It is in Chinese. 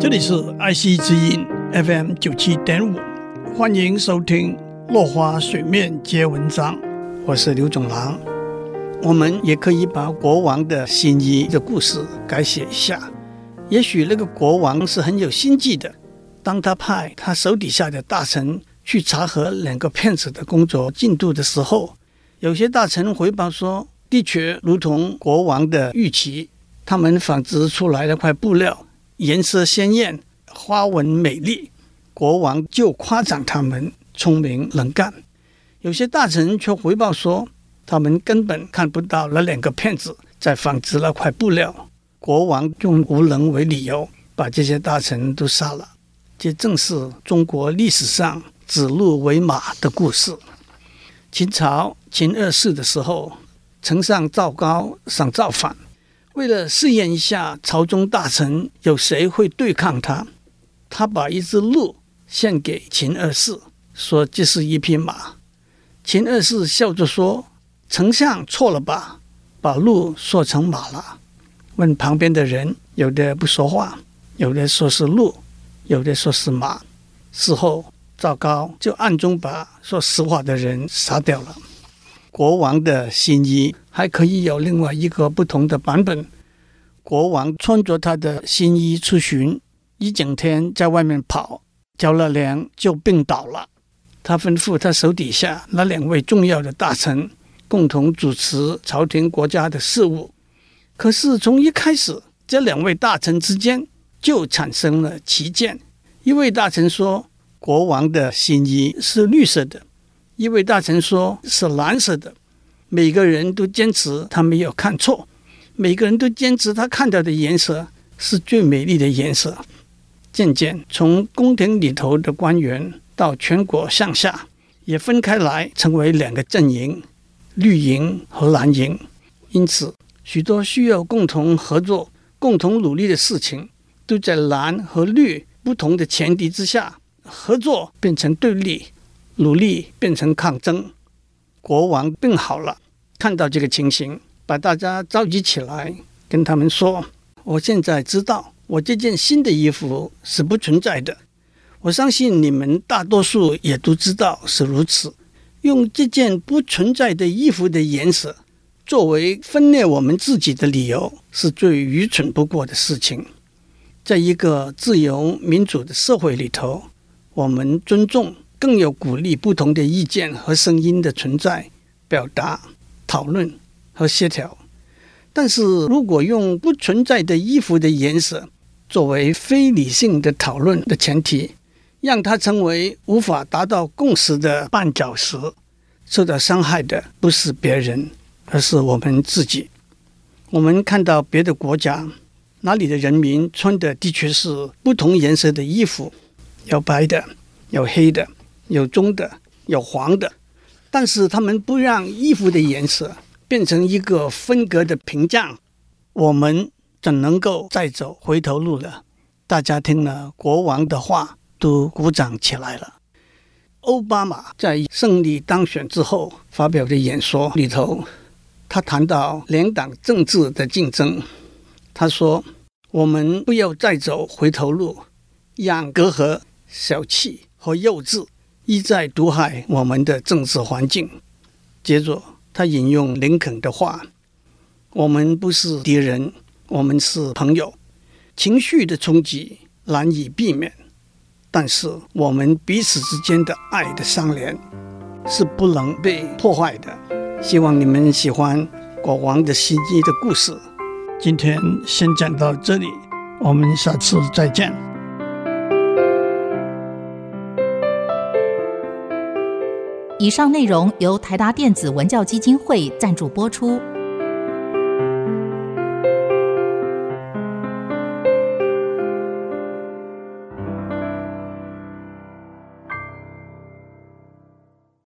这里是爱惜之音 FM 九七点五，欢迎收听《落花水面皆文章》，我是刘总郎。我们也可以把国王的新衣的故事改写一下。也许那个国王是很有心计的，当他派他手底下的大臣去查核两个骗子的工作进度的时候，有些大臣回报说，的确如同国王的预期，他们纺织出来那块布料颜色鲜艳，花纹美丽，国王就夸奖他们聪明能干。有些大臣却回报说，他们根本看不到那两个骗子在纺织那块布料。国王用无能为理由，把这些大臣都杀了。这正是中国历史上指鹿为马的故事。秦朝秦二世的时候，丞相赵高想造反，为了试验一下朝中大臣有谁会对抗他，他把一只鹿献给秦二世，说这是一匹马。秦二世笑着说：“丞相错了吧，把鹿说成马了。”问旁边的人，有的不说话，有的说是鹿，有的说是马。事后，赵高就暗中把说实话的人杀掉了。国王的新衣还可以有另外一个不同的版本。国王穿着他的新衣出巡，一整天在外面跑，着了凉就病倒了。他吩咐他手底下那两位重要的大臣共同主持朝廷国家的事务。可是从一开始，这两位大臣之间就产生了歧见。一位大臣说，国王的新衣是绿色的；一位大臣说是蓝色的。每个人都坚持他没有看错，每个人都坚持他看到的颜色是最美丽的颜色。渐渐，从宫廷里头的官员到全国上下，也分开来成为两个阵营：绿营和蓝营。因此，许多需要共同合作、共同努力的事情，都在蓝和绿不同的前提之下，合作变成对立，努力变成抗争。国王病好了，看到这个情形，把大家召集起来，跟他们说：“我现在知道，我这件新的衣服是不存在的。我相信你们大多数也都知道是如此。用这件不存在的衣服的颜色。”作为分裂我们自己的理由，是最愚蠢不过的事情。在一个自由民主的社会里头，我们尊重，更有鼓励不同的意见和声音的存在、表达、讨论和协调。但是如果用不存在的衣服的颜色作为非理性的讨论的前提，让它成为无法达到共识的绊脚石，受到伤害的不是别人。而是我们自己。我们看到别的国家，哪里的人民穿的的确是不同颜色的衣服，有白的，有黑的，有棕的，有黄的。但是他们不让衣服的颜色变成一个分隔的屏障，我们怎能够再走回头路了？大家听了国王的话，都鼓掌起来了。奥巴马在胜利当选之后发表的演说里头。他谈到两党政治的竞争，他说：“我们不要再走回头路，让隔阂、小气和幼稚一再毒害我们的政治环境。”接着，他引用林肯的话：“我们不是敌人，我们是朋友。情绪的冲击难以避免，但是我们彼此之间的爱的相连是不能被破坏的。”希望你们喜欢国王的新衣的故事。今天先讲到这里，我们下次再见。以上内容由台达电子文教基金会赞助播出。